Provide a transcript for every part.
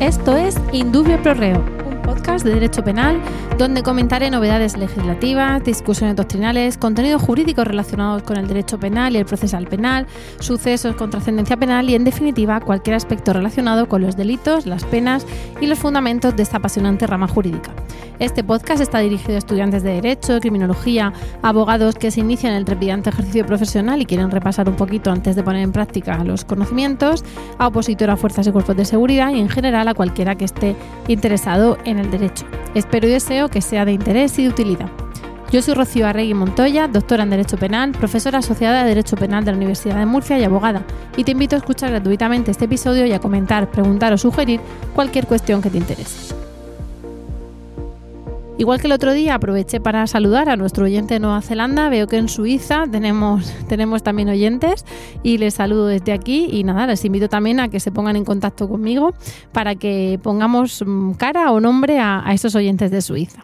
Esto es Indubio Pro Reo, un de Derecho Penal donde comentaré novedades legislativas, discusiones doctrinales, contenidos jurídicos relacionados con el derecho penal y el procesal penal, sucesos con trascendencia penal y, en definitiva, cualquier aspecto relacionado con los delitos, las penas y los fundamentos de esta apasionante rama jurídica. Este podcast está dirigido a estudiantes de Derecho, Criminología, abogados que se inician el trepidante ejercicio profesional y quieren repasar un poquito antes de poner en práctica los conocimientos, a opositor a fuerzas y cuerpos de seguridad y en general a cualquiera que esté interesado en el derecho. Espero y deseo que sea de interés y de utilidad. Yo soy Rocío Arregui Montoya, doctora en Derecho Penal, profesora asociada de Derecho Penal de la Universidad de Murcia y abogada, y te invito a escuchar gratuitamente este episodio y a comentar, preguntar o sugerir cualquier cuestión que te interese. Igual que el otro día aproveché para saludar a nuestro oyente de Nueva Zelanda, veo que en Suiza tenemos, tenemos también oyentes y les saludo desde aquí y nada, les invito también a que se pongan en contacto conmigo para que pongamos mm, cara o nombre a, a esos oyentes de Suiza.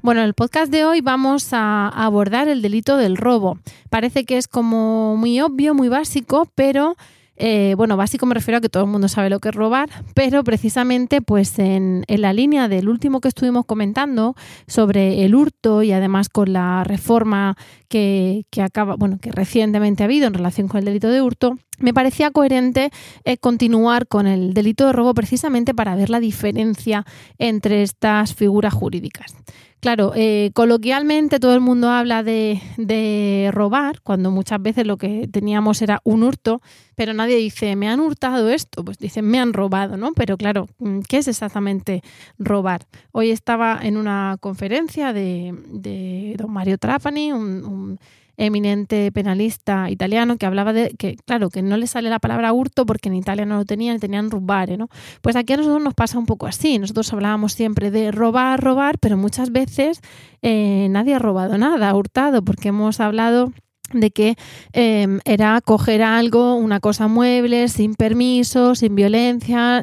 Bueno, en el podcast de hoy vamos a abordar el delito del robo. Parece que es como muy obvio, muy básico, pero eh, bueno, básico me refiero a que todo el mundo sabe lo que es robar, pero precisamente pues en, la línea del último que estuvimos comentando sobre el hurto y además con la reforma que, acaba, bueno, que recientemente ha habido en relación con el delito de hurto, me parecía coherente eh, continuar con el delito de robo precisamente para ver la diferencia entre estas figuras jurídicas. Claro, eh, coloquialmente todo el mundo habla de, robar, cuando muchas veces lo que teníamos era un hurto, pero nadie dice, me han hurtado esto, pues dicen, me han robado, ¿no? Pero claro, mm, ¿qué es exactamente robar? Hoy estaba en una conferencia de, don Mario Trapani, un eminente penalista italiano que hablaba de que, claro, que no le sale la palabra hurto porque en Italia no lo tenían, tenían rubare, ¿no? Pues aquí a nosotros nos pasa un poco así. Nosotros hablábamos siempre de robar, robar, pero muchas veces eh, nadie ha robado nada, hurtado, porque hemos hablado de que em, era coger algo, una cosa mueble, sin permiso, sin violencia,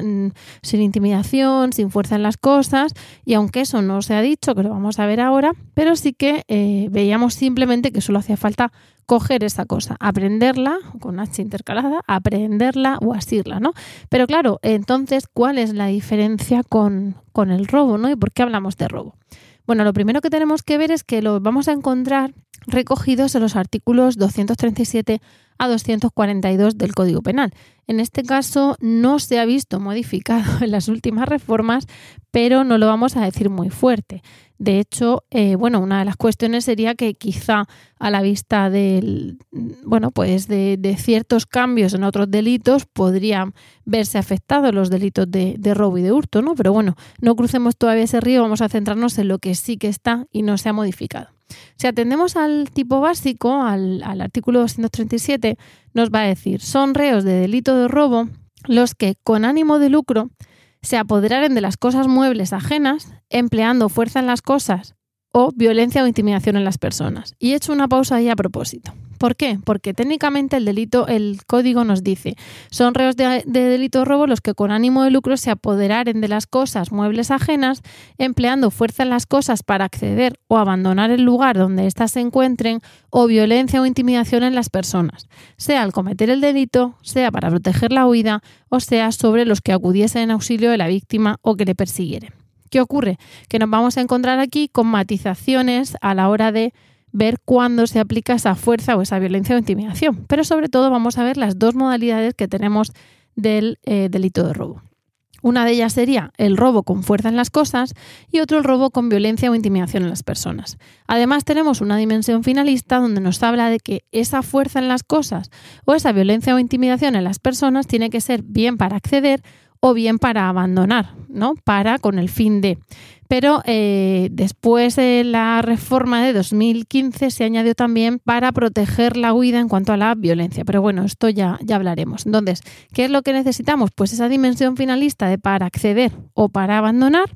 sin intimidación, sin fuerza en las cosas. Y aunque eso no se ha dicho, que lo vamos a ver ahora, pero sí que eh, veíamos simplemente que solo hacía falta coger esa cosa, aprenderla, con H intercalada, aprenderla o asirla, ¿no? Pero claro, entonces, ¿cuál es la diferencia con, con el robo, ¿no? ¿Y por qué hablamos de robo? Bueno, lo primero que tenemos que ver es que lo vamos a encontrar recogidos en los artículos 237 a 242 del Código Penal. En este caso no se ha visto modificado en las últimas reformas, pero no lo vamos a decir muy fuerte. De hecho, eh, bueno, una de las cuestiones sería que quizá a la vista del, bueno, pues de, ciertos cambios en otros delitos podrían verse afectados los delitos de, de, robo y de hurto, ¿no? Pero bueno, no crucemos todavía ese río, vamos a centrarnos en lo que sí que está y no se ha modificado. Si atendemos al tipo básico, al, artículo 237, nos va a decir, son reos de delito de robo los que con ánimo de lucro se apoderaren de las cosas muebles ajenas, empleando fuerza en las cosas o violencia o intimidación en las personas. Y he hecho una pausa ahí a propósito. ¿Por qué? Porque técnicamente el delito, el código nos dice, son reos de, delito de robo los que con ánimo de lucro se apoderaren de las cosas muebles ajenas, empleando fuerza en las cosas para acceder o abandonar el lugar donde éstas se encuentren, o violencia o intimidación en las personas, sea al cometer el delito, sea para proteger la huida, o sea sobre los que acudiesen en auxilio de la víctima o que le persiguieren. ¿Qué ocurre? Que nos vamos a encontrar aquí con matizaciones a la hora de ver cuándo se aplica esa fuerza o esa violencia o intimidación. Pero sobre todo vamos a ver las dos modalidades que tenemos del eh, delito de robo. Una de ellas sería el robo con fuerza en las cosas y otro el robo con violencia o intimidación en las personas. Además tenemos una dimensión finalista donde nos habla de que esa fuerza en las cosas o esa violencia o intimidación en las personas tiene que ser bien para acceder o bien para abandonar, ¿no? Para con el fin de. Pero eh, después de la reforma de 2015 se añadió también para proteger la huida en cuanto a la violencia. Pero bueno, esto ya, ya hablaremos. Entonces, ¿qué es lo que necesitamos? Pues esa dimensión finalista de para acceder o para abandonar.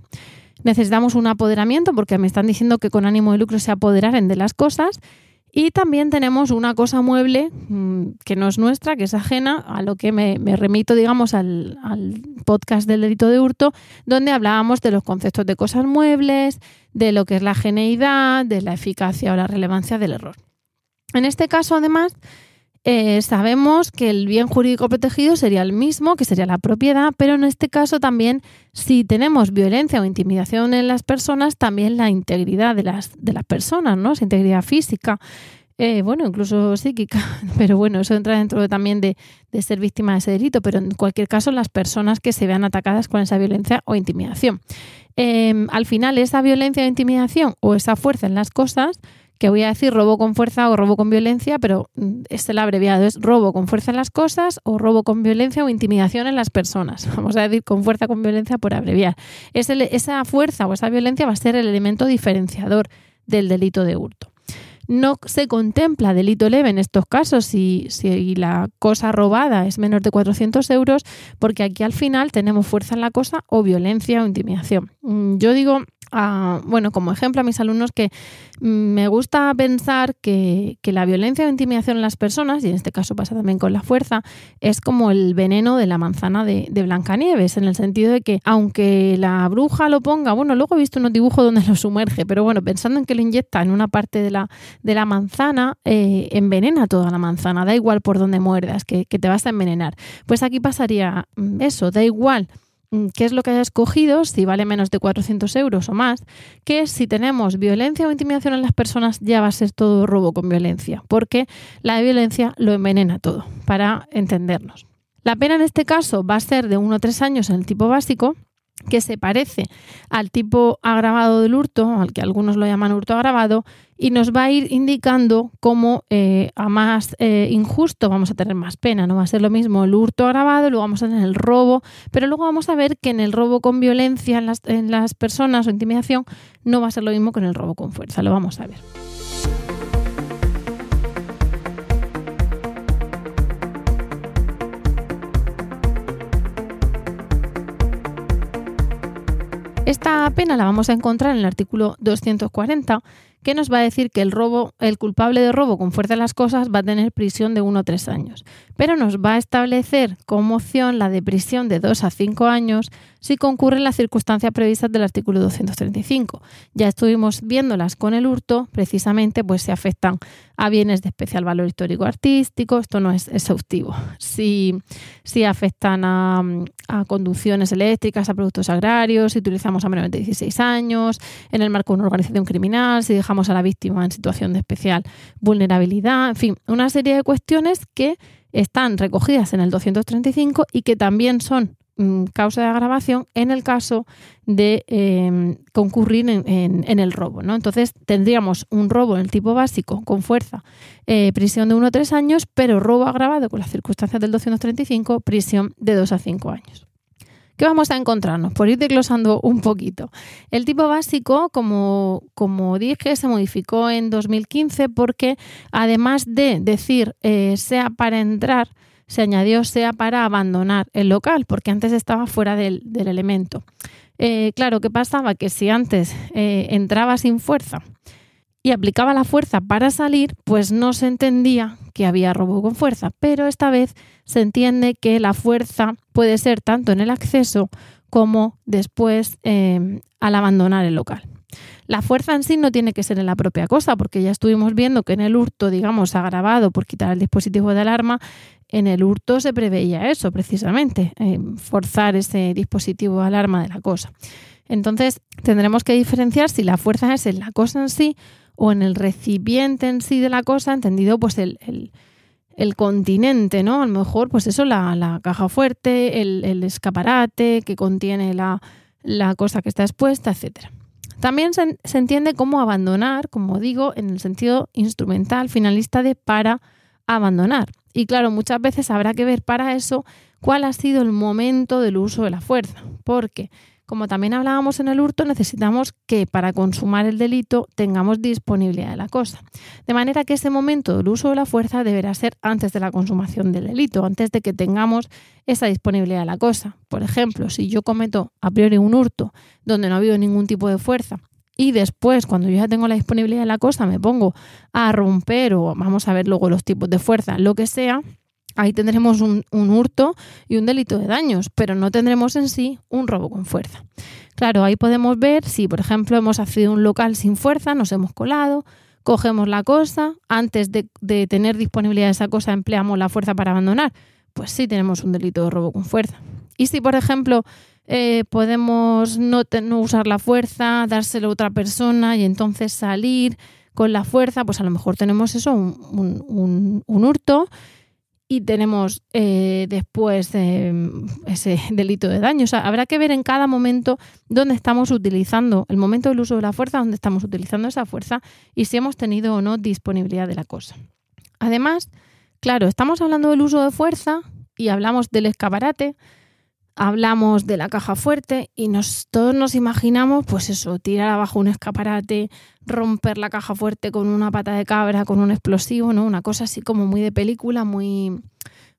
Necesitamos un apoderamiento porque me están diciendo que con ánimo de lucro se apoderaren de las cosas Y también tenemos una cosa mueble mm, que no es nuestra, que es ajena, a lo que me, remito, digamos, al, podcast del delito de hurto, donde hablábamos de los conceptos de cosas muebles, de lo que es la geneidad, de la eficacia o la relevancia del error. En este caso, además, eh, sabemos que el bien jurídico protegido sería el mismo, que sería la propiedad, pero en este caso también, si tenemos violencia o intimidación en las personas, también la integridad de las, de las personas, ¿no? Esa integridad física, eh, bueno, incluso psíquica, pero bueno, eso entra dentro también de, ser víctima de ese delito, pero en cualquier caso, las personas que se vean atacadas con esa violencia o intimidación. Em, al final, esa violencia o intimidación o esa fuerza en las cosas que voy a decir robo con fuerza o robo con violencia, pero mm, es el abreviado, es robo con fuerza en las cosas o robo con violencia o intimidación en las personas. Vamos a decir con fuerza con violencia por abreviar. esa fuerza o esa violencia va a ser el elemento diferenciador del delito de hurto. No se contempla delito leve en estos casos si, si la cosa robada es menor de 400 euros, porque aquí al final tenemos fuerza en la cosa o violencia o intimidación. Mm, yo digo bueno, como ejemplo a mis alumnos que me gusta pensar que, la violencia o intimidación en las personas, y en este caso pasa también con la fuerza, es como el veneno de la manzana de, Blancanieves, en el sentido de que aunque la bruja lo ponga, bueno, luego he visto unos dibujos donde lo sumerge, pero bueno, pensando en que lo inyecta en una parte de la, manzana, eh, envenena toda la manzana, da igual por donde muerdas, que, te vas a envenenar. Pues aquí pasaría mm, eso, da igual qué es lo que haya escogido, si vale menos de 400 euros o más, que si tenemos violencia o intimidación en las personas ya va a ser todo robo con violencia, porque la violencia lo envenena todo, para entendernos. La pena en este caso va a ser de 1 a 3 años en el tipo básico, que se parece al tipo agravado del hurto, al que algunos lo llaman hurto agravado, y nos va a ir indicando cómo eh, a más eh, injusto vamos a tener más pena. No va a ser lo mismo el hurto agravado, luego vamos a tener el robo, pero luego vamos a ver que en el robo con violencia en las, en las personas o intimidación no va a ser lo mismo que en el robo con fuerza. Lo vamos a ver. Esta pena la vamos a encontrar en el artículo 240 que nos va a decir que el robo, el culpable de robo con fuerza de las cosas va a tener prisión de 1 o 3 años, pero nos va a establecer como opción la de prisión de 2 a 5 años si concurren las circunstancias previstas del artículo 235. Ya estuvimos viéndolas con el hurto, precisamente pues se afectan a bienes de especial valor histórico artístico, esto no es exhaustivo. Si, si afectan a, a conducciones eléctricas, a productos agrarios, si utilizamos a menos de 16 años, en el marco de una organización criminal, si dejamos a la víctima en situación de especial vulnerabilidad, en fin, una serie de cuestiones que están recogidas en el 235 y que también son mm, causa de agravación en el caso de em, concurrir en, el robo. ¿no? Entonces tendríamos un robo en el tipo básico con fuerza, eh, prisión de 1 a 3 años, pero robo agravado con las circunstancias del 235, prisión de 2 a 5 años. ¿Qué vamos a encontrarnos? Por ir desglosando un poquito. El tipo básico, como, como dije, se modificó en 2015 porque además de decir eh, sea para entrar, se añadió sea para abandonar el local, porque antes estaba fuera del, elemento. Eh, claro, ¿qué pasaba? Que si antes eh, entraba sin fuerza y aplicaba la fuerza para salir, pues no se entendía que había robo con fuerza. Pero esta vez se entiende que la fuerza puede ser tanto en el acceso como después em, al abandonar el local. La fuerza en sí no tiene que ser en la propia cosa, porque ya estuvimos viendo que en el hurto, digamos, agravado por quitar el dispositivo de alarma, en el hurto se preveía eso precisamente, em, forzar ese dispositivo de alarma de la cosa. Entonces, tendremos que diferenciar si la fuerza es en la cosa en sí o en el recipiente en sí de la cosa, entendido pues el, continente, ¿no? A lo mejor, pues eso, la, caja fuerte, el, escaparate que contiene la, cosa que está expuesta, etc. También se, se, entiende como abandonar, como digo, en el sentido instrumental, finalista de para abandonar. Y claro, muchas veces habrá que ver para eso cuál ha sido el momento del uso de la fuerza, porque como también hablábamos en el hurto, necesitamos que para consumar el delito tengamos disponibilidad de la cosa. De manera que ese momento del uso de la fuerza deberá ser antes de la consumación del delito, antes de que tengamos esa disponibilidad de la cosa. Por ejemplo, si yo cometo a priori un hurto donde no ha habido ningún tipo de fuerza y después, cuando yo ya tengo la disponibilidad de la cosa, me pongo a romper o vamos a ver luego los tipos de fuerza, lo que sea, ahí tendremos un, hurto y un delito de daños, pero no tendremos en sí un robo con fuerza. Claro, ahí podemos ver si, por ejemplo, hemos accedido un local sin fuerza, nos hemos colado, cogemos la cosa, antes de, tener disponibilidad de esa cosa empleamos la fuerza para abandonar, pues sí tenemos un delito de robo con fuerza. Y si, por ejemplo, eh, podemos no, usar la fuerza, dárselo a otra persona y entonces salir con la fuerza, pues a lo mejor tenemos eso, un, hurto y tenemos eh, después eh, ese delito de daño. O sea, habrá que ver en cada momento dónde estamos utilizando, el momento del uso de la fuerza, dónde estamos utilizando esa fuerza y si hemos tenido o no disponibilidad de la cosa. Además, claro, estamos hablando del uso de fuerza y hablamos del escaparate, hablamos de la caja fuerte y nos, todos nos imaginamos, pues eso, tirar abajo un escaparate, romper la caja fuerte con una pata de cabra, con un explosivo, ¿no? Una cosa así como muy de película, muy,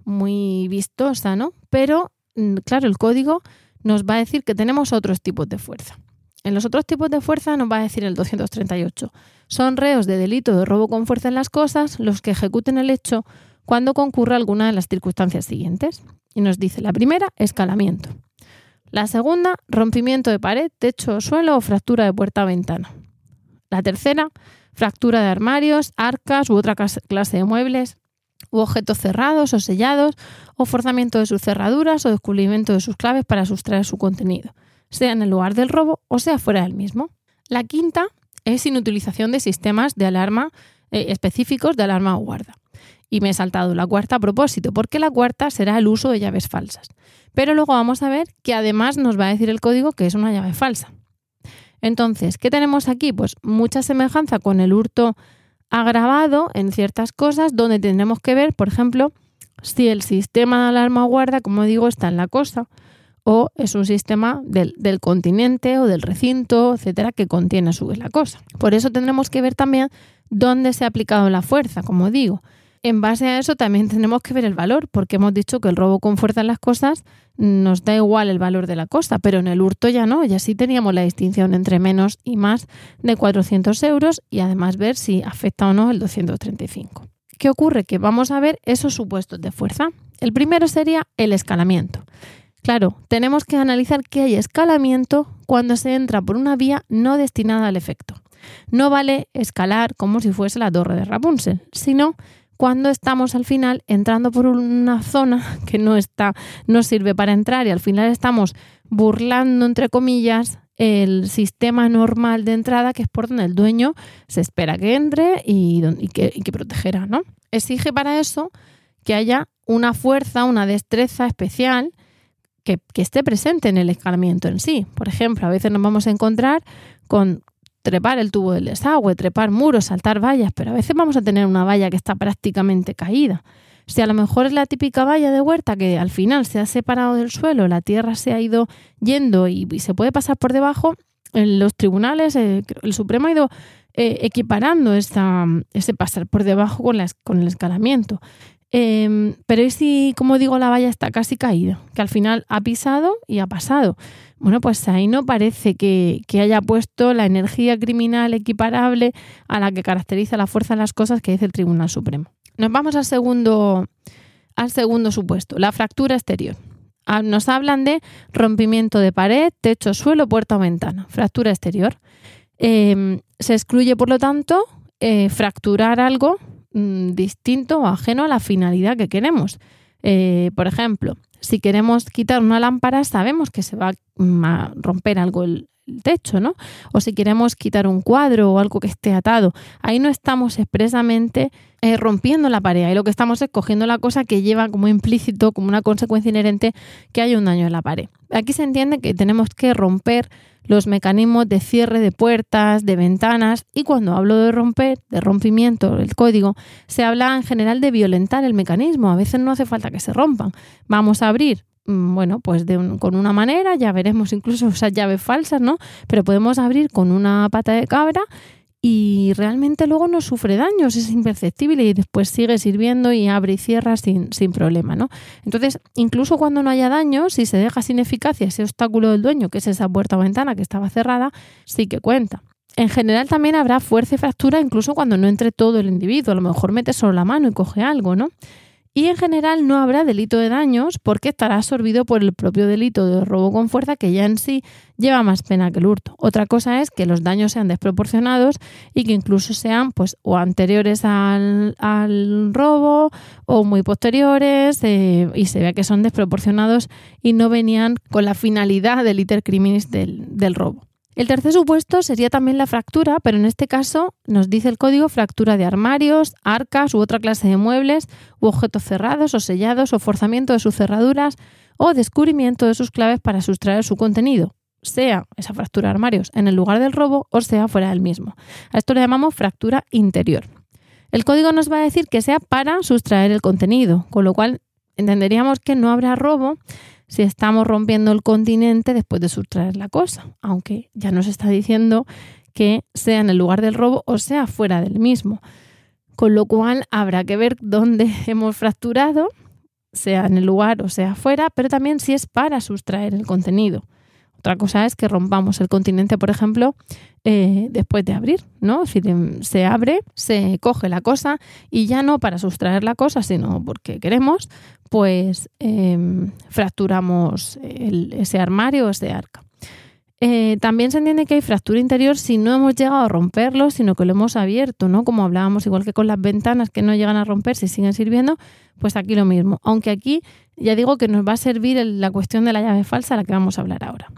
muy vistosa, ¿no? Pero, mm, claro, el código nos va a decir que tenemos otros tipos de fuerza. En los otros tipos de fuerza nos va a decir el 238. Son reos de delito de robo con fuerza en las cosas los que ejecuten el hecho cuando concurra alguna de las circunstancias siguientes. Y nos dice la primera, escalamiento. La segunda, rompimiento de pared, techo suelo o fractura de puerta o ventana. La tercera, fractura de armarios, arcas u otra clase de muebles, u objetos cerrados o sellados, o forzamiento de sus cerraduras o descubrimiento de sus claves para sustraer su contenido, sea en el lugar del robo o sea fuera del mismo. La quinta es inutilización de sistemas de alarma eh, específicos de alarma o guarda. Y me he saltado la cuarta a propósito, porque la cuarta será el uso de llaves falsas. Pero luego vamos a ver que además nos va a decir el código que es una llave falsa. Entonces, ¿qué tenemos aquí? Pues mucha semejanza con el hurto agravado en ciertas cosas donde tendremos que ver, por ejemplo, si el sistema de alarma guarda, como digo, está en la cosa o es un sistema del, del continente o del recinto, etcétera, que contiene a su vez la cosa. Por eso tendremos que ver también dónde se ha aplicado la fuerza, como digo. En base a eso también tenemos que ver el valor, porque hemos dicho que el robo con fuerza en las cosas nos da igual el valor de la cosa, pero en el hurto ya no, ya sí teníamos la distinción entre menos y más de 400 euros y además ver si afecta o no el 235. ¿Qué ocurre? Que vamos a ver esos supuestos de fuerza. El primero sería el escalamiento. Claro, tenemos que analizar que hay escalamiento cuando se entra por una vía no destinada al efecto. No vale escalar como si fuese la torre de Rapunzel, sino cuando estamos al final entrando por una zona que no está, no sirve para entrar y al final estamos burlando, entre comillas, el sistema normal de entrada, que es por donde el dueño se espera que entre y, que, protegerá, ¿no? Exige para eso que haya una fuerza, una destreza especial que, esté presente en el escalamiento en sí. Por ejemplo, a veces nos vamos a encontrar con trepar el tubo del desagüe, trepar muros, saltar vallas, pero a veces vamos a tener una valla que está prácticamente caída. Si a lo mejor es la típica valla de huerta que al final se ha separado del suelo, la tierra se ha ido yendo y, se puede pasar por debajo, en los tribunales, eh, el Supremo ha ido eh, equiparando esa, ese pasar por debajo con el escalamiento. Em, pero es si, como digo, la valla está casi caída, que al final ha pisado y ha pasado. Bueno, pues ahí no parece que, haya puesto la energía criminal equiparable a la que caracteriza la fuerza de las cosas que dice el Tribunal Supremo. Nos vamos al segundo, al segundo supuesto, la fractura exterior. Ah, nos hablan de rompimiento de pared, techo, suelo, puerta o ventana. Fractura exterior. Em, se excluye, por lo tanto, eh, fracturar algo Mm, distinto o ajeno a la finalidad que queremos. Eh, por ejemplo, si queremos quitar una lámpara, sabemos que se va a romper algo el, techo, ¿no? O si queremos quitar un cuadro o algo que esté atado, ahí no estamos expresamente eh, rompiendo la pared, ahí lo que estamos es cogiendo la cosa que lleva como implícito, como una consecuencia inherente, que hay un daño en la pared. Aquí se entiende que tenemos que romper los mecanismos de cierre de puertas, de ventanas y cuando hablo de romper, de rompimiento, el código, se habla en general de violentar el mecanismo. A veces no hace falta que se rompan. Vamos a abrir mm, bueno, pues de con una manera, ya veremos incluso esas llaves falsas, ¿no? Pero podemos abrir con una pata de cabra y realmente luego no sufre daños, es imperceptible y después sigue sirviendo y abre y cierra sin, sin problema, ¿no? Entonces, incluso cuando no haya daños, si se deja sin eficacia ese obstáculo del dueño, que es esa puerta o ventana que estaba cerrada, sí que cuenta. En general también habrá fuerza y fractura incluso cuando no entre todo el individuo. A lo mejor mete solo la mano y coge algo, ¿no? Y en general no habrá delito de daños porque estará absorbido por el propio delito de robo con fuerza que ya en sí lleva más pena que el hurto. Otra cosa es que los daños sean desproporcionados y que incluso sean pues o anteriores al, robo o muy posteriores eh, y se vea que son desproporcionados y no venían con la finalidad del iter criminis del robo. El tercer supuesto sería también la fractura, pero en este caso nos dice el código fractura de armarios, arcas u otra clase de muebles, u objetos cerrados o sellados, o forzamiento de sus cerraduras, o descubrimiento de sus claves para sustraer su contenido, sea esa fractura de armarios en el lugar del robo o sea fuera del mismo. A esto le llamamos fractura interior. El código nos va a decir que sea para sustraer el contenido, con lo cual entenderíamos que no habrá robo si estamos rompiendo el continente después de sustraer la cosa, aunque ya nos está diciendo que sea en el lugar del robo o sea fuera del mismo. Con lo cual habrá que ver dónde hemos fracturado, sea en el lugar o sea fuera, pero también si es para sustraer el contenido. Otra cosa es que rompamos el continente, por ejemplo, eh, después de abrir, ¿no? Decir, se abre, se coge la cosa y ya no para sustraer la cosa, sino porque queremos, pues em, fracturamos ese armario o ese arca. Eh, también se entiende que hay fractura interior si no hemos llegado a romperlo, sino que lo hemos abierto, ¿no? Como hablábamos, igual que con las ventanas que no llegan a romperse y siguen sirviendo, pues aquí lo mismo. Aunque aquí ya digo que nos va a servir la cuestión de la llave falsa, a la que vamos a hablar ahora.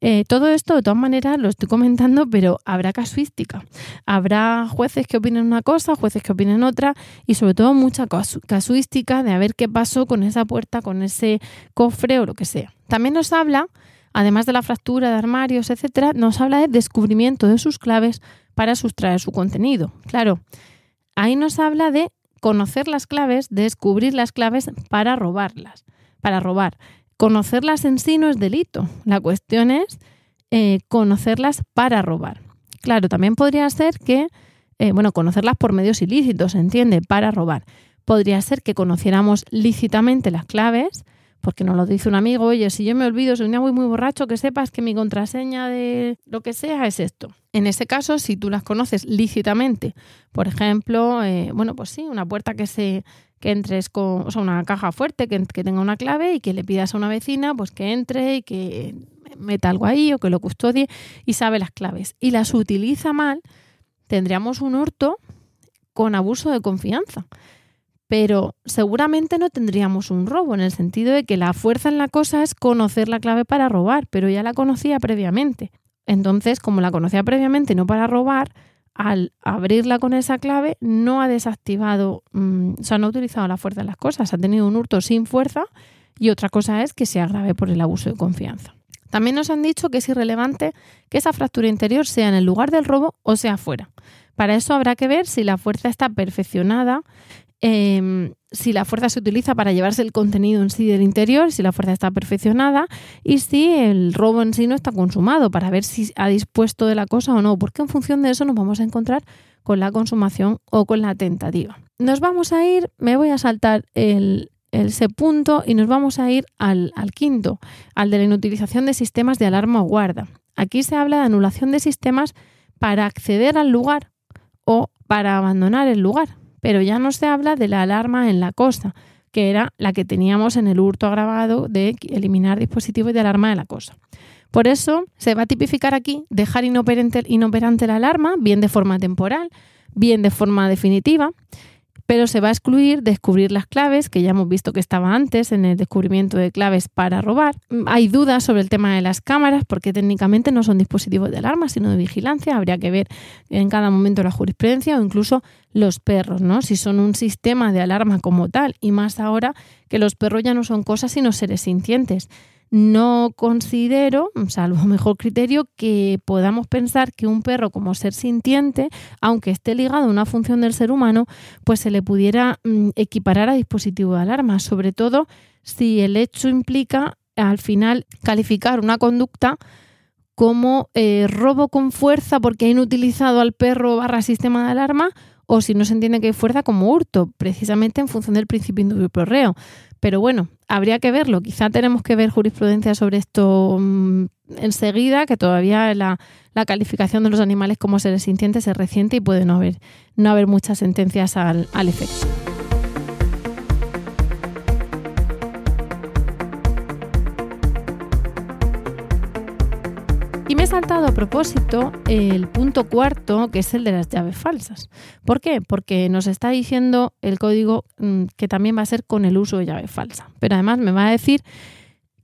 Eh, todo esto, de todas maneras, lo estoy comentando, pero habrá casuística. Habrá jueces que opinen una cosa, jueces que opinen otra, y sobre todo mucha casuística de a ver qué pasó con esa puerta, con ese cofre o lo que sea. También nos habla, además de la fractura de armarios, etcétera, nos habla de descubrimiento de sus claves para sustraer su contenido. Claro, ahí nos habla de conocer las claves, descubrir las claves para robarlas, para robar. Conocerlas en sí no es delito. La cuestión es eh, conocerlas para robar. Claro, también podría ser que, eh, bueno, conocerlas por medios ilícitos, ¿se entiende? Para robar. Podría ser que conociéramos lícitamente las claves, porque nos lo dice un amigo, oye, si yo me olvido, soy un muy, muy borracho, que sepas que mi contraseña de lo que sea es esto. En ese caso, si tú las conoces lícitamente, por ejemplo, eh, bueno, pues sí, una puerta que se que entres con, o sea, una caja fuerte que, que, tenga una clave y que le pidas a una vecina pues que entre y que meta algo ahí o que lo custodie y sabe las claves y las utiliza mal, tendríamos un hurto con abuso de confianza pero seguramente no tendríamos un robo, en el sentido de que la fuerza en la cosa es conocer la clave para robar, pero ya la conocía previamente. Entonces, como la conocía previamente no para robar, al abrirla con esa clave no ha desactivado, mm, o sea, no ha utilizado la fuerza en las cosas, ha tenido un hurto sin fuerza y otra cosa es que se agrave por el abuso de confianza. También nos han dicho que es irrelevante que esa fractura interior sea en el lugar del robo o sea fuera. Para eso habrá que ver si la fuerza está perfeccionada Em, si la fuerza se utiliza para llevarse el contenido en sí del interior, si la fuerza está perfeccionada y si el robo en sí no está consumado, para ver si ha dispuesto de la cosa o no, porque en función de eso nos vamos a encontrar con la consumación o con la tentativa. Nos vamos a ir, me voy a saltar el, ese punto y nos vamos a ir al, al quinto, al de la inutilización de sistemas de alarma o guarda. Aquí se habla de anulación de sistemas para acceder al lugar o para abandonar el lugar pero ya no se habla de la alarma en la cosa, que era la que teníamos en el hurto agravado de eliminar dispositivos de alarma de la cosa. Por eso se va a tipificar aquí dejar inoperante, inoperante la alarma, bien de forma temporal, bien de forma definitiva, pero se va a excluir descubrir las claves, que ya hemos visto que estaba antes en el descubrimiento de claves para robar. Hay dudas sobre el tema de las cámaras, porque técnicamente no son dispositivos de alarma, sino de vigilancia. Habría que ver en cada momento la jurisprudencia o incluso los perros, ¿no? Si son un sistema de alarma como tal, y más ahora que los perros ya no son cosas sino seres sintientes no considero, salvo mejor criterio, que podamos pensar que un perro como ser sintiente, aunque esté ligado a una función del ser humano, pues se le pudiera mm, equiparar a dispositivo de alarma, sobre todo si el hecho implica al final calificar una conducta como eh, robo con fuerza porque han utilizado al perro barra sistema de alarma o si no se entiende que hay fuerza como hurto, precisamente en función del principio indubio reo. Pero bueno, habría que verlo. Quizá tenemos que ver jurisprudencia sobre esto mm, enseguida, que todavía la, la, calificación de los animales como seres sintientes es reciente y puede no haber, no haber muchas sentencias al, al efecto. Saltado a propósito el punto cuarto, que es el de las llaves falsas. ¿Por qué? Porque nos está diciendo el código mm, que también va a ser con el uso de llave falsa. Pero además me va a decir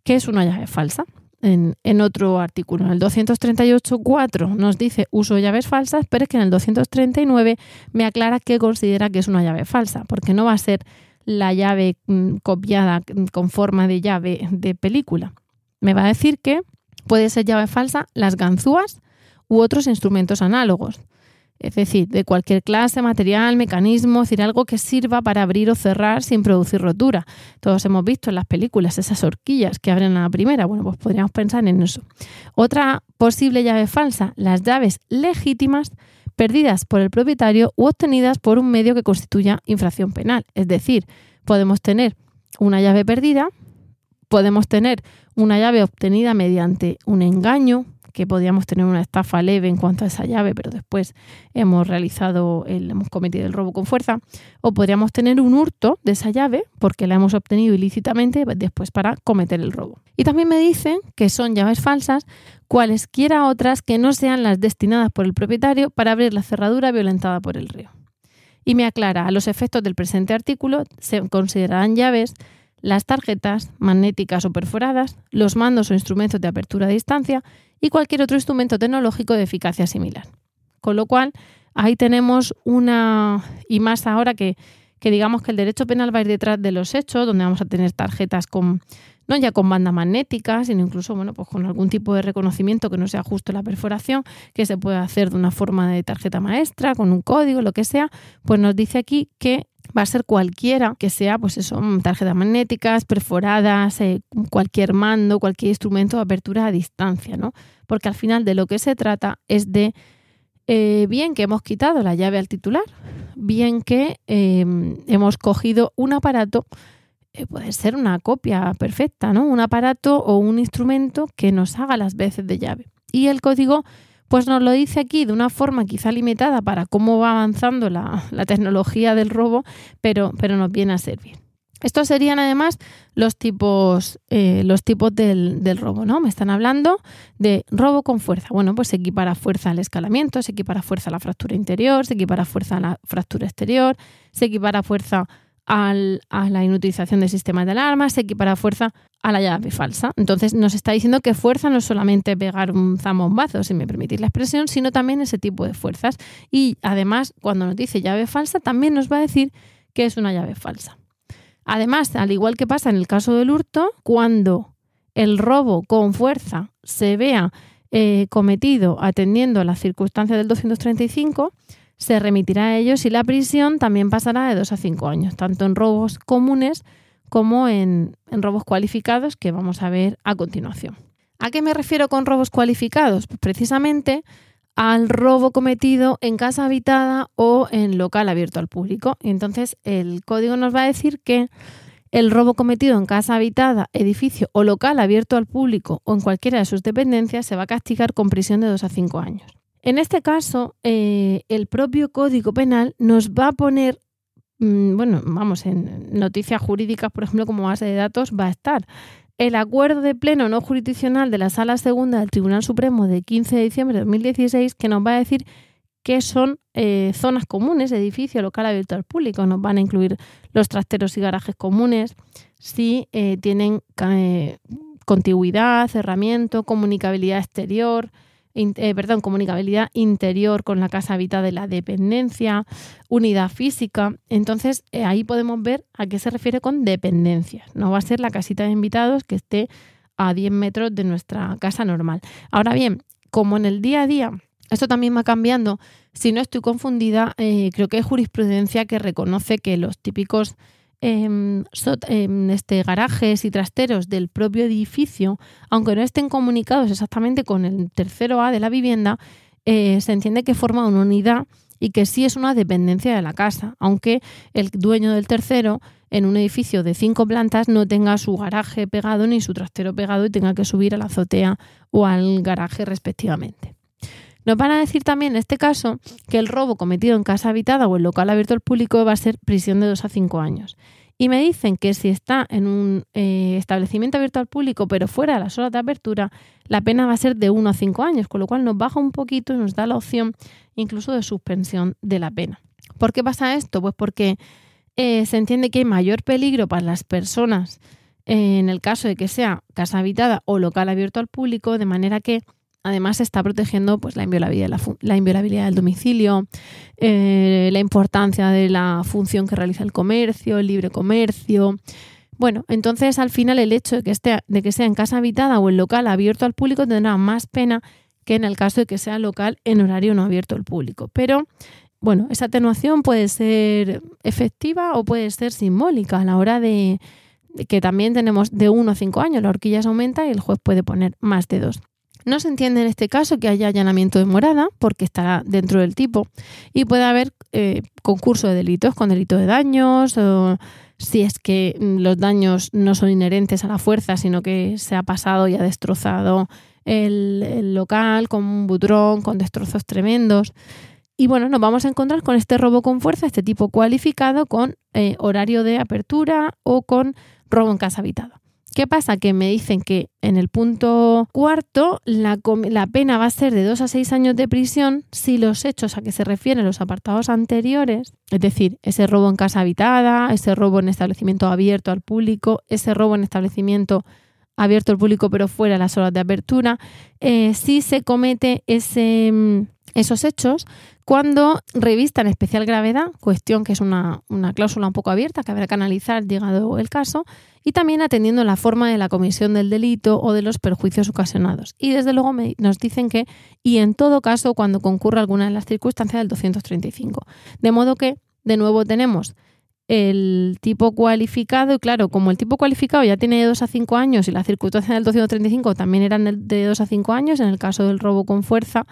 qué es una llave falsa. En, otro artículo. En el 238.4 nos dice uso de llaves falsas, pero es que en el 239 me aclara qué considera que es una llave falsa, porque no va a ser la llave mm, copiada con forma de llave de película. Me va a decir que Puede ser llave falsa las ganzúas u otros instrumentos análogos. Es decir, de cualquier clase, material, mecanismo, es decir, algo que sirva para abrir o cerrar sin producir rotura. Todos hemos visto en las películas esas horquillas que abren a la primera. Bueno, pues podríamos pensar en eso. Otra posible llave falsa, las llaves legítimas perdidas por el propietario u obtenidas por un medio que constituya infracción penal. Es decir, podemos tener una llave perdida, podemos tener una llave obtenida mediante un engaño, que podíamos tener una estafa leve en cuanto a esa llave, pero después hemos realizado, el, hemos cometido el robo con fuerza, o podríamos tener un hurto de esa llave porque la hemos obtenido ilícitamente después para cometer el robo. Y también me dicen que son llaves falsas cualesquiera otras que no sean las destinadas por el propietario para abrir la cerradura violentada por el reo. Y me aclara, a los efectos del presente artículo se considerarán llaves las tarjetas magnéticas o perforadas, los mandos o instrumentos de apertura a distancia y cualquier otro instrumento tecnológico de eficacia similar. Con lo cual, ahí tenemos una, y más ahora que, que digamos que el derecho penal va a ir detrás de los hechos, donde vamos a tener tarjetas con, no ya con banda magnética, sino incluso bueno, pues con algún tipo de reconocimiento que no sea justo la perforación, que se puede hacer de una forma de tarjeta maestra, con un código, lo que sea, pues nos dice aquí que va a ser cualquiera que sea, pues eso, mm, tarjetas magnéticas, perforadas, eh, cualquier mando, cualquier instrumento de apertura a distancia, ¿no? Porque al final de lo que se trata es de eh, bien que hemos quitado la llave al titular, bien que em, hemos cogido un aparato, eh, puede ser una copia perfecta, ¿no? Un aparato o un instrumento que nos haga las veces de llave. Y el código pues nos lo dice aquí de una forma quizá limitada para cómo va avanzando la, tecnología del robo, pero, pero nos viene a servir. Estos serían además los tipos, eh, los tipos del, del, robo, ¿no? Me están hablando de robo con fuerza. Bueno, pues se equipara fuerza al escalamiento, se equipara fuerza a la fractura interior, se equipara fuerza a la fractura exterior, se equipara fuerza a la inutilización del sistema de alarma, se equipara fuerza a la llave falsa. Entonces nos está diciendo que fuerza no es solamente pegar un zambombazo, si me permitís la expresión, sino también ese tipo de fuerzas. Y además, cuando nos dice llave falsa, también nos va a decir que es una llave falsa. Además, al igual que pasa en el caso del hurto, cuando el robo con fuerza se vea eh, cometido atendiendo a las circunstancias del 235, se remitirá a ellos y la prisión también pasará de dos a cinco años, tanto en robos comunes como en, robos cualificados que vamos a ver a continuación. ¿A qué me refiero con robos cualificados? Pues precisamente al robo cometido en casa habitada o en local abierto al público. Entonces, el código nos va a decir que el robo cometido en casa habitada, edificio o local abierto al público o en cualquiera de sus dependencias se va a castigar con prisión de 2 a 5 años. En este caso, eh, el propio Código Penal nos va a poner Mm, bueno, vamos, en noticias jurídicas, por ejemplo, como base de datos, va a estar el acuerdo de pleno no jurisdiccional de la Sala Segunda del Tribunal Supremo de 15 de diciembre de 2016 que nos va a decir qué son eh, zonas comunes, edificio local abierto al público. Nos van a incluir los trasteros y garajes comunes, si eh, tienen eh, contigüidad, cerramiento, comunicabilidad exterior, eh, perdón, comunicabilidad interior con la casa habitada de la dependencia, unidad física. Entonces, eh, ahí podemos ver a qué se refiere con dependencias. No va a ser la casita de invitados que esté a 10 metros de nuestra casa normal. Ahora bien, como en el día a día, esto también va cambiando, si no estoy confundida, eh, creo que hay jurisprudencia que reconoce que los típicos Em, em, este, garajes y trasteros del propio edificio, aunque no estén comunicados exactamente con el tercero A de la vivienda, eh, se entiende que forma una unidad y que sí es una dependencia de la casa, aunque el dueño del tercero en un edificio de cinco plantas no tenga su garaje pegado ni su trastero pegado y tenga que subir a la azotea o al garaje respectivamente. Nos van a decir también en este caso que el robo cometido en casa habitada o en local abierto al público va a ser prisión de dos a cinco años. Y me dicen que si está en un eh, establecimiento abierto al público pero fuera de las horas de apertura, la pena va a ser de 1 a 5 años, con lo cual nos baja un poquito y nos da la opción incluso de suspensión de la pena. ¿Por qué pasa esto? Pues porque eh, se entiende que hay mayor peligro para las personas eh, en el caso de que sea casa habitada o local abierto al público, de manera que Además, se está protegiendo pues, la, inviolabilidad, la, inviolabilidad del domicilio, eh, la importancia de la función que realiza el comercio, el libre comercio. Bueno, entonces al final el hecho de que, esté, de que sea en casa habitada o en local abierto al público tendrá más pena que en el caso de que sea local en horario no abierto al público. Pero bueno, esa atenuación puede ser efectiva o puede ser simbólica a la hora de, de que también tenemos de 1 a 5 años, la horquilla se aumenta y el juez puede poner más de 2. No se entiende en este caso que haya allanamiento de morada, porque estará dentro del tipo, y puede haber eh, concurso de delitos con delito de daños, o si es que mm, los daños no son inherentes a la fuerza, sino que se ha pasado y ha destrozado el, local con un butrón, con destrozos tremendos. Y bueno, nos vamos a encontrar con este robo con fuerza, este tipo cualificado con eh, horario de apertura o con robo en casa habitada. ¿Qué pasa? Que me dicen que en el punto cuarto la, pena va a ser de 2 a 6 años de prisión si los hechos a que se refieren los apartados anteriores, es decir, ese robo en casa habitada, ese robo en establecimiento abierto al público, ese robo en establecimiento abierto al público pero fuera las horas de apertura, eh, si se comete ese, mm, esos hechos cuando revistan especial gravedad, cuestión que es una, una cláusula un poco abierta que habrá que analizar llegado el caso, y también atendiendo la forma de la comisión del delito o de los perjuicios ocasionados. Y desde luego nos dicen que, y en todo caso, cuando concurra alguna de las circunstancias del 235. De modo que, de nuevo, tenemos el tipo cualificado, y claro, como el tipo cualificado ya tiene de 2 a 5 años y las circunstancias del 235 también eran de 2 a 5 años, en el caso del robo con fuerza,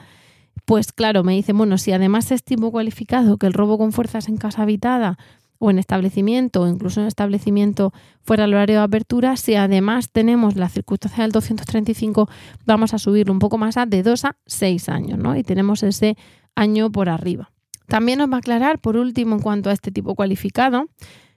pues claro, me dicen, bueno, si además es tipo cualificado que el robo con fuerza es en casa habitada o en establecimiento o incluso en establecimiento fuera del horario de apertura, si además tenemos la circunstancia del 235, vamos a subirlo un poco más a de 2 a 6 años, ¿no? Y tenemos ese año por arriba. También nos va a aclarar, por último, en cuanto a este tipo cualificado,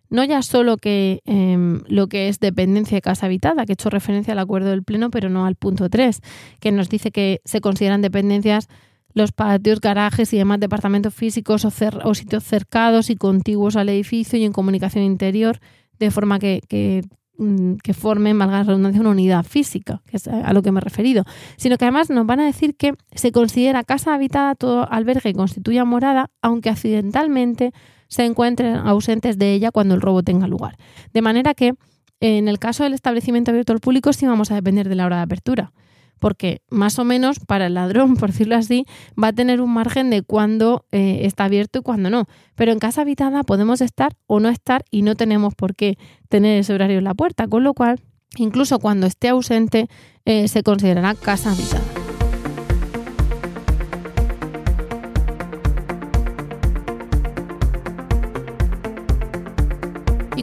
no ya solo que em, lo que es dependencia de casa habitada, que he hecho referencia al acuerdo del Pleno, pero no al punto 3, que nos dice que se consideran dependencias los patios, garajes y demás departamentos físicos o, sitios cercados y contiguos al edificio y en comunicación interior, de forma que, que, mm, que formen, valga la redundancia, una unidad física, que es a lo que me he referido, sino que además nos van a decir que se considera casa habitada todo albergue que constituya morada, aunque accidentalmente se encuentren ausentes de ella cuando el robo tenga lugar. De manera que, en el caso del establecimiento abierto al público, sí vamos a depender de la hora de apertura porque más o menos para el ladrón, por decirlo así, va a tener un margen de cuándo eh, está abierto y cuándo no. Pero en casa habitada podemos estar o no estar y no tenemos por qué tener ese horario en la puerta, con lo cual, incluso cuando esté ausente, eh, se considerará casa habitada.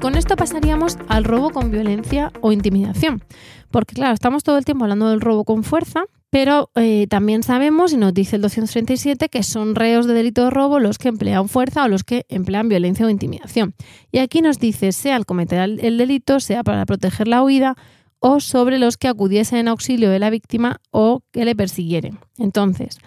Con esto pasaríamos al robo con violencia o intimidación. Porque claro, estamos todo el tiempo hablando del robo con fuerza, pero eh, también sabemos, y nos dice el 237, que son reos de delito de robo los que emplean fuerza o los que emplean violencia o intimidación. Y aquí nos dice, sea al cometer el delito, sea para proteger la huida, o sobre los que acudiesen en auxilio de la víctima o que le persiguieren. Entonces,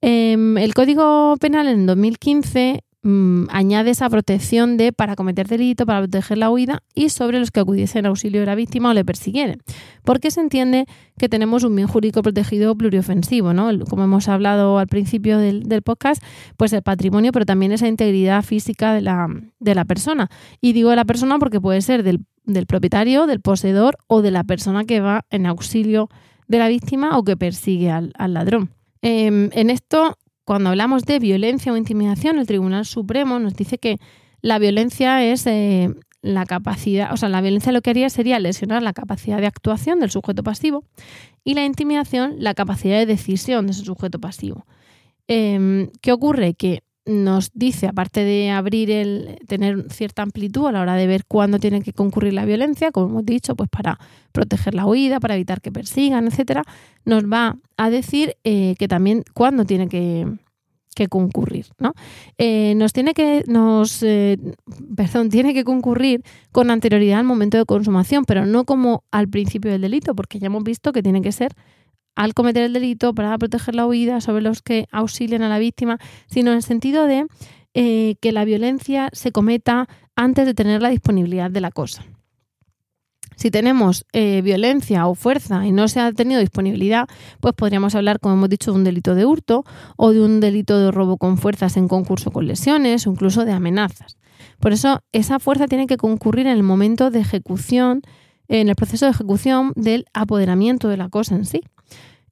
em, el Código Penal en 2015 Mm, añade esa protección de para cometer delito, para proteger la huida y sobre los que acudiesen auxilio de la víctima o le persiguieren. Porque se entiende que tenemos un bien jurídico protegido pluriofensivo, ¿no? Como hemos hablado al principio del, podcast, pues el patrimonio, pero también esa integridad física de la, de la persona. Y digo de la persona porque puede ser del, propietario, del poseedor o de la persona que va en auxilio de la víctima o que persigue al, ladrón. Em, en esto cuando hablamos de violencia o intimidación, el Tribunal Supremo nos dice que la violencia es eh, la capacidad, o sea, la violencia lo que haría sería lesionar la capacidad de actuación del sujeto pasivo y la intimidación la capacidad de decisión de ese sujeto pasivo. Em, ¿Qué ocurre? Que nos dice, aparte de abrir el, tener cierta amplitud a la hora de ver cuándo tiene que concurrir la violencia, como hemos dicho, pues para proteger la huida, para evitar que persigan, etcétera, nos va a decir eh, que también cuándo tiene que, concurrir, ¿no? Eh, nos tiene que, nos, eh, perdón, tiene que concurrir con anterioridad al momento de consumación, pero no como al principio del delito, porque ya hemos visto que tiene que ser al cometer el delito para proteger la huida sobre los que auxilian a la víctima, sino en el sentido de eh, que la violencia se cometa antes de tener la disponibilidad de la cosa. Si tenemos eh, violencia o fuerza y no se ha tenido disponibilidad, pues podríamos hablar, como hemos dicho, de un delito de hurto o de un delito de robo con fuerzas en concurso con lesiones o incluso de amenazas. Por eso, esa fuerza tiene que concurrir en el momento de ejecución, en el proceso de ejecución del apoderamiento de la cosa en sí.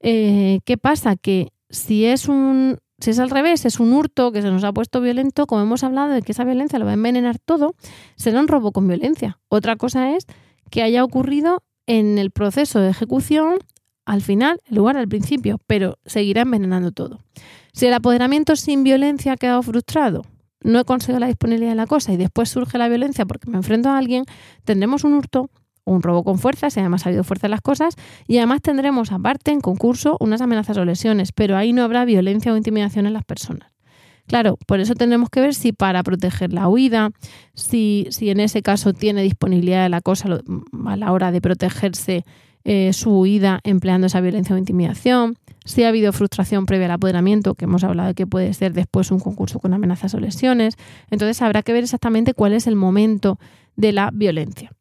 Eh, ¿Qué pasa? Que si es un si es al revés, es un hurto que se nos ha puesto violento, como hemos hablado de que esa violencia lo va a envenenar todo, será un robo con violencia. Otra cosa es que haya ocurrido en el proceso de ejecución al final, en lugar del principio, pero seguirá envenenando todo. Si el apoderamiento sin violencia ha quedado frustrado, no he conseguido la disponibilidad de la cosa y después surge la violencia porque me enfrento a alguien, tendremos un hurto un robo con fuerza, si además ha habido fuerza en las cosas, y además tendremos aparte en concurso unas amenazas o lesiones, pero ahí no habrá violencia o intimidación en las personas. Claro, por eso tendremos que ver si para proteger la huida, si, si en ese caso tiene disponibilidad de la cosa a la hora de protegerse eh, su huida empleando esa violencia o intimidación, si ha habido frustración previa al apoderamiento, que hemos hablado de que puede ser después un concurso con amenazas o lesiones. Entonces habrá que ver exactamente cuál es el momento de la violencia.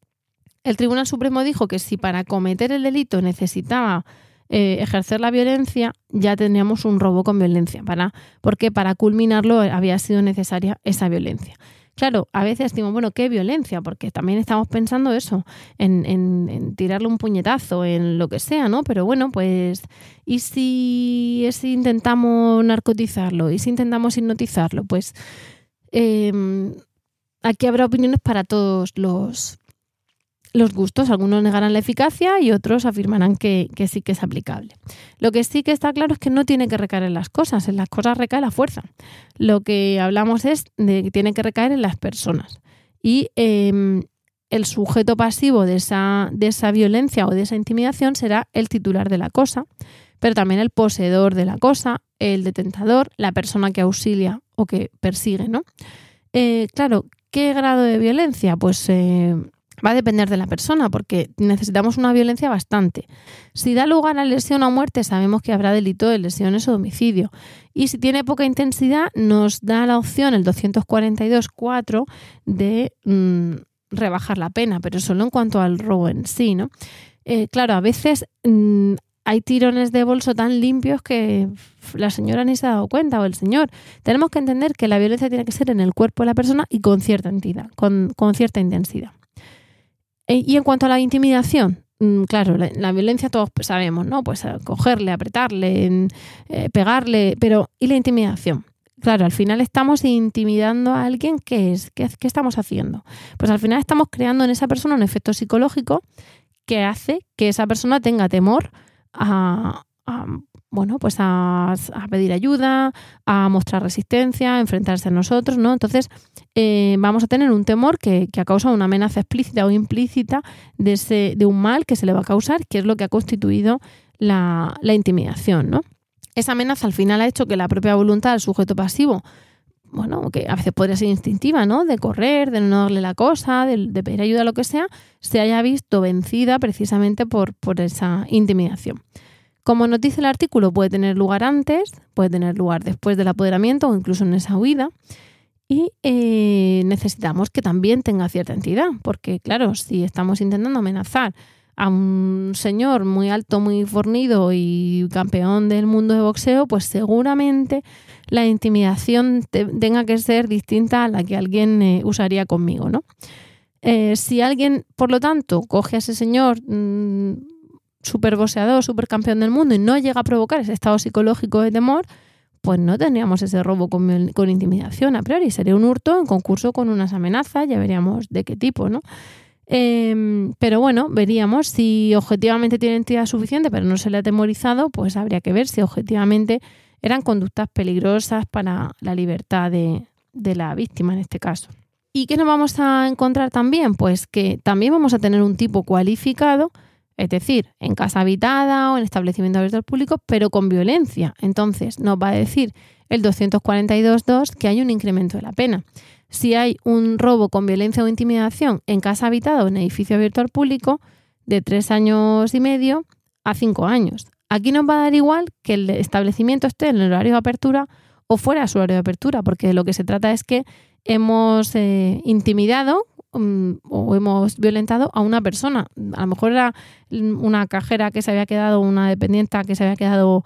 El Tribunal Supremo dijo que si para cometer el delito necesitaba eh, ejercer la violencia, ya teníamos un robo con violencia, para, porque para culminarlo había sido necesaria esa violencia. Claro, a veces decimos, bueno, ¿qué violencia? Porque también estamos pensando eso, en, tirarle un puñetazo, en lo que sea, ¿no? Pero bueno, pues, ¿y si, si intentamos narcotizarlo? ¿Y si intentamos hipnotizarlo? Pues em, aquí habrá opiniones para todos los, los gustos. Algunos negarán la eficacia y otros afirmarán que, sí que es aplicable. Lo que sí que está claro es que no tiene que recaer en las cosas, en las cosas recae la fuerza. Lo que hablamos es de que tiene que recaer en las personas. Y em, el sujeto pasivo de esa, de esa violencia o de esa intimidación será el titular de la cosa, pero también el poseedor de la cosa, el detentador, la persona que auxilia o que persigue, ¿no? Eh, claro, ¿qué grado de violencia? Pues eh, Va a depender de la persona porque necesitamos una violencia bastante. Si da lugar a lesión o muerte, sabemos que habrá delito de lesiones o homicidio. Y si tiene poca intensidad, nos da la opción el 242.4 de mm, rebajar la pena, pero solo en cuanto al robo en sí, ¿no? Eh, claro, a veces mm, hay tirones de bolso tan limpios que la señora ni se ha dado cuenta o el señor. Tenemos que entender que la violencia tiene que ser en el cuerpo de la persona y con cierta entidad, con cierta intensidad. Eh, y en cuanto a la intimidación, mm, claro, la, violencia todos sabemos, ¿no? Pues eh, cogerle, apretarle, eh, pegarle, pero ¿y la intimidación? Claro, al final estamos intimidando a alguien, ¿qué es? ¿Qué, ¿Qué, estamos haciendo? Pues al final estamos creando en esa persona un efecto psicológico que hace que esa persona tenga temor a, bueno, pues a, pedir ayuda, a mostrar resistencia, a enfrentarse a nosotros, ¿no? Entonces, eh, vamos a tener un temor que, que, ha causado una amenaza explícita o implícita de, ese, de un mal que se le va a causar, que es lo que ha constituido la, intimidación, ¿no? Esa amenaza al final ha hecho que la propia voluntad del sujeto pasivo, bueno, que a veces podría ser instintiva, ¿no? De correr, de no darle la cosa, de, de pedir ayuda, lo que sea, se haya visto vencida precisamente por, por esa intimidación. Como nos dice el artículo, puede tener lugar antes, puede tener lugar después del apoderamiento o incluso en esa huida. Y eh, necesitamos que también tenga cierta entidad, porque claro, si estamos intentando amenazar a un señor muy alto, muy fornido y campeón del mundo de boxeo, pues seguramente la intimidación tenga que ser distinta a la que alguien eh, usaría conmigo, ¿no? Eh, si alguien, por lo tanto, coge a ese señor mm, super boxeador, super campeón del mundo y no llega a provocar ese estado psicológico de temor, pues no tendríamos ese robo con, intimidación a priori. Sería un hurto en concurso con unas amenazas, ya veríamos de qué tipo, ¿no? Em, pero bueno, veríamos si objetivamente tiene entidad suficiente, pero no se le ha temorizado, pues habría que ver si objetivamente eran conductas peligrosas para la libertad de, de la víctima en este caso. ¿Y qué nos vamos a encontrar también? Pues que también vamos a tener un tipo cualificado, es decir, en casa habitada o en establecimiento abierto al público, pero con violencia. Entonces, nos va a decir el 242.2 que hay un incremento de la pena si hay un robo con violencia o intimidación en casa habitada o en edificio abierto al público, de tres años y medio a cinco años. Aquí nos va a dar igual que el establecimiento esté en el horario de apertura o fuera de su horario de apertura, porque lo que se trata es que hemos eh, intimidado mm, o hemos violentado a una persona. A lo mejor era una cajera que se había quedado, una dependienta que se había quedado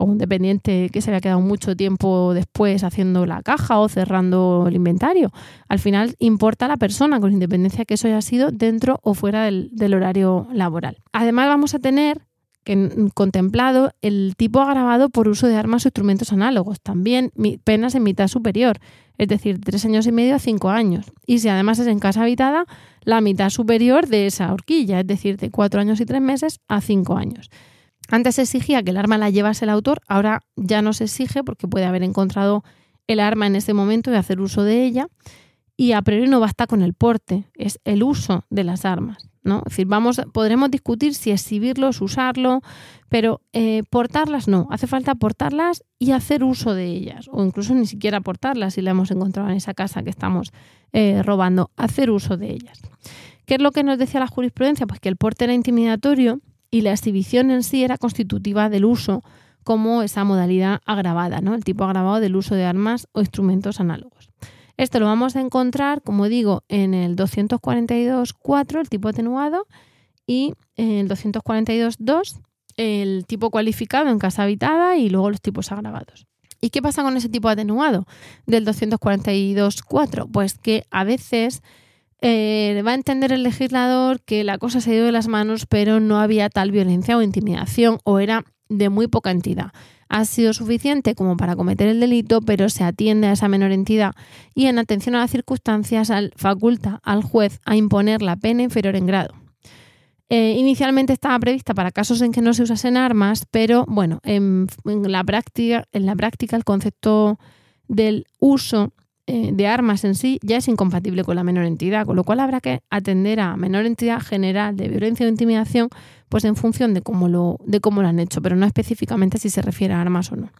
o un dependiente que se había quedado mucho tiempo después haciendo la caja o cerrando el inventario. Al final importa la persona, con independencia que eso haya sido dentro o fuera del, horario laboral. Además vamos a tener que, contemplado el tipo agravado por uso de armas o instrumentos análogos, también penas en mitad superior, es decir, tres años y medio a cinco años. Y si además es en casa habitada, la mitad superior de esa horquilla, es decir, de cuatro años y tres meses a cinco años. Antes se exigía que el arma la llevase el autor, ahora ya no se exige porque puede haber encontrado el arma en ese momento y hacer uso de ella. Y a priori no basta con el porte, es el uso de las armas. ¿no? Es decir, vamos, podremos discutir si exhibirlos, usarlo, pero eh, portarlas no. Hace falta portarlas y hacer uso de ellas, o incluso ni siquiera portarlas si la hemos encontrado en esa casa que estamos eh, robando, hacer uso de ellas. ¿Qué es lo que nos decía la jurisprudencia? Pues que el porte era intimidatorio y la exhibición en sí era constitutiva del uso como esa modalidad agravada, ¿no? el tipo agravado del uso de armas o instrumentos análogos. Esto lo vamos a encontrar, como digo, en el 242.4, el tipo atenuado, y en el 242.2, el tipo cualificado en casa habitada y luego los tipos agravados. ¿Y qué pasa con ese tipo atenuado del 242.4? Pues que a veces eh, va a entender el legislador que la cosa se dio de las manos, pero no había tal violencia o intimidación o era de muy poca entidad. Ha sido suficiente como para cometer el delito, pero se atiende a esa menor entidad y en atención a las circunstancias faculta al juez a imponer la pena inferior en grado. Eh, inicialmente estaba prevista para casos en que no se usasen armas, pero bueno, en, la práctica, en la práctica el concepto del uso eh, de armas en sí ya es incompatible con la menor entidad, con lo cual habrá que atender a menor entidad general de violencia o intimidación, pues en función de cómo lo, de cómo lo han hecho, pero no específicamente si se refiere a armas o no.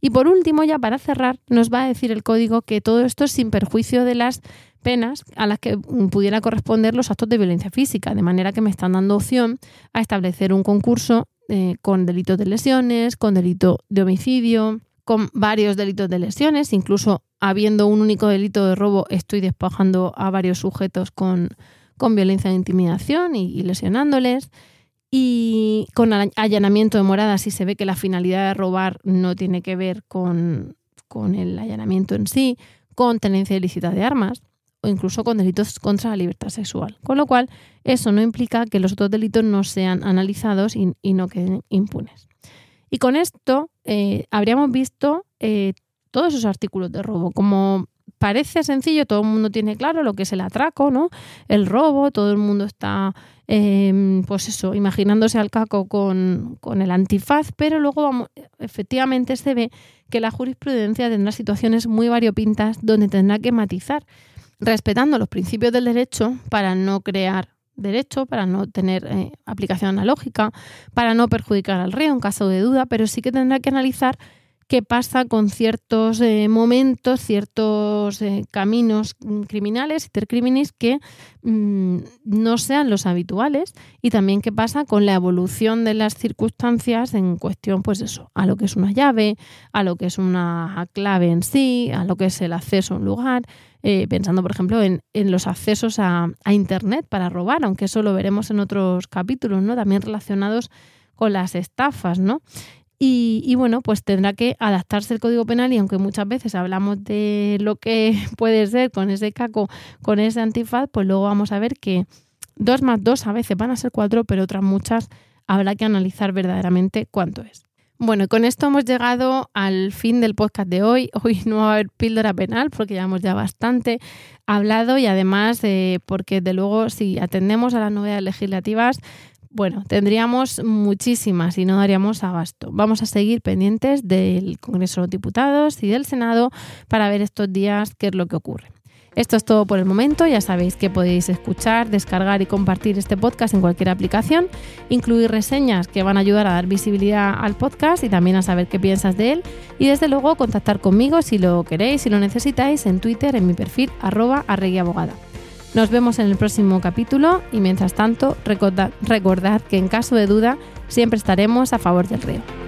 Y por último, ya para cerrar, nos va a decir el código que todo esto es sin perjuicio de las penas a las que pudiera corresponder los actos de violencia física, de manera que me están dando opción a establecer un concurso eh, con delitos de lesiones, con delito de homicidio, con varios delitos de lesiones, incluso habiendo un único delito de robo, estoy despojando a varios sujetos con, violencia de intimidación y, lesionándoles. Y con allanamiento de morada, si se ve que la finalidad de robar no tiene que ver con, con el allanamiento en sí, con tenencia ilícita de armas o incluso con delitos contra la libertad sexual. Con lo cual, eso no implica que los otros delitos no sean analizados y, no queden impunes. Y con esto eh, habríamos visto eh, todos esos artículos de robo. Como parece sencillo, todo el mundo tiene claro lo que es el atraco, ¿no? El robo, todo el mundo está, em, pues eso, imaginándose al caco con, con, el antifaz, pero luego vamos, efectivamente se ve que la jurisprudencia tendrá situaciones muy variopintas donde tendrá que matizar, respetando los principios del derecho para no crear derecho, para no tener eh, aplicación analógica, para no perjudicar al reo en caso de duda, pero sí que tendrá que analizar qué pasa con ciertos eh, momentos, ciertos eh, caminos mm, criminales, intercriminis que mm, no sean los habituales y también qué pasa con la evolución de las circunstancias en cuestión, pues eso, a lo que es una llave, a lo que es una clave en sí, a lo que es el acceso a un lugar, eh, pensando, por ejemplo, en, los accesos a, a, Internet para robar, aunque eso lo veremos en otros capítulos, ¿no? También relacionados con las estafas, ¿no? Y, bueno, pues tendrá que adaptarse el Código Penal y aunque muchas veces hablamos de lo que puede ser con ese caco, con ese antifaz, pues luego vamos a ver que dos más dos a veces van a ser cuatro, pero otras muchas habrá que analizar verdaderamente cuánto es. Bueno, con esto hemos llegado al fin del podcast de hoy. Hoy no va a haber píldora penal porque ya hemos ya bastante hablado y además eh, porque de luego si atendemos a las novedades legislativas bueno, tendríamos muchísimas y no daríamos abasto. Vamos a seguir pendientes del Congreso de los Diputados y del Senado para ver estos días qué es lo que ocurre. Esto es todo por el momento. Ya sabéis que podéis escuchar, descargar y compartir este podcast en cualquier aplicación, incluir reseñas que van a ayudar a dar visibilidad al podcast y también a saber qué piensas de él. Y desde luego contactar conmigo si lo queréis, si lo necesitáis, en Twitter, en mi perfil arroba arreguiabogada. Nos vemos en el próximo capítulo y mientras tanto recordad, recordad que en caso de duda siempre estaremos a favor del río.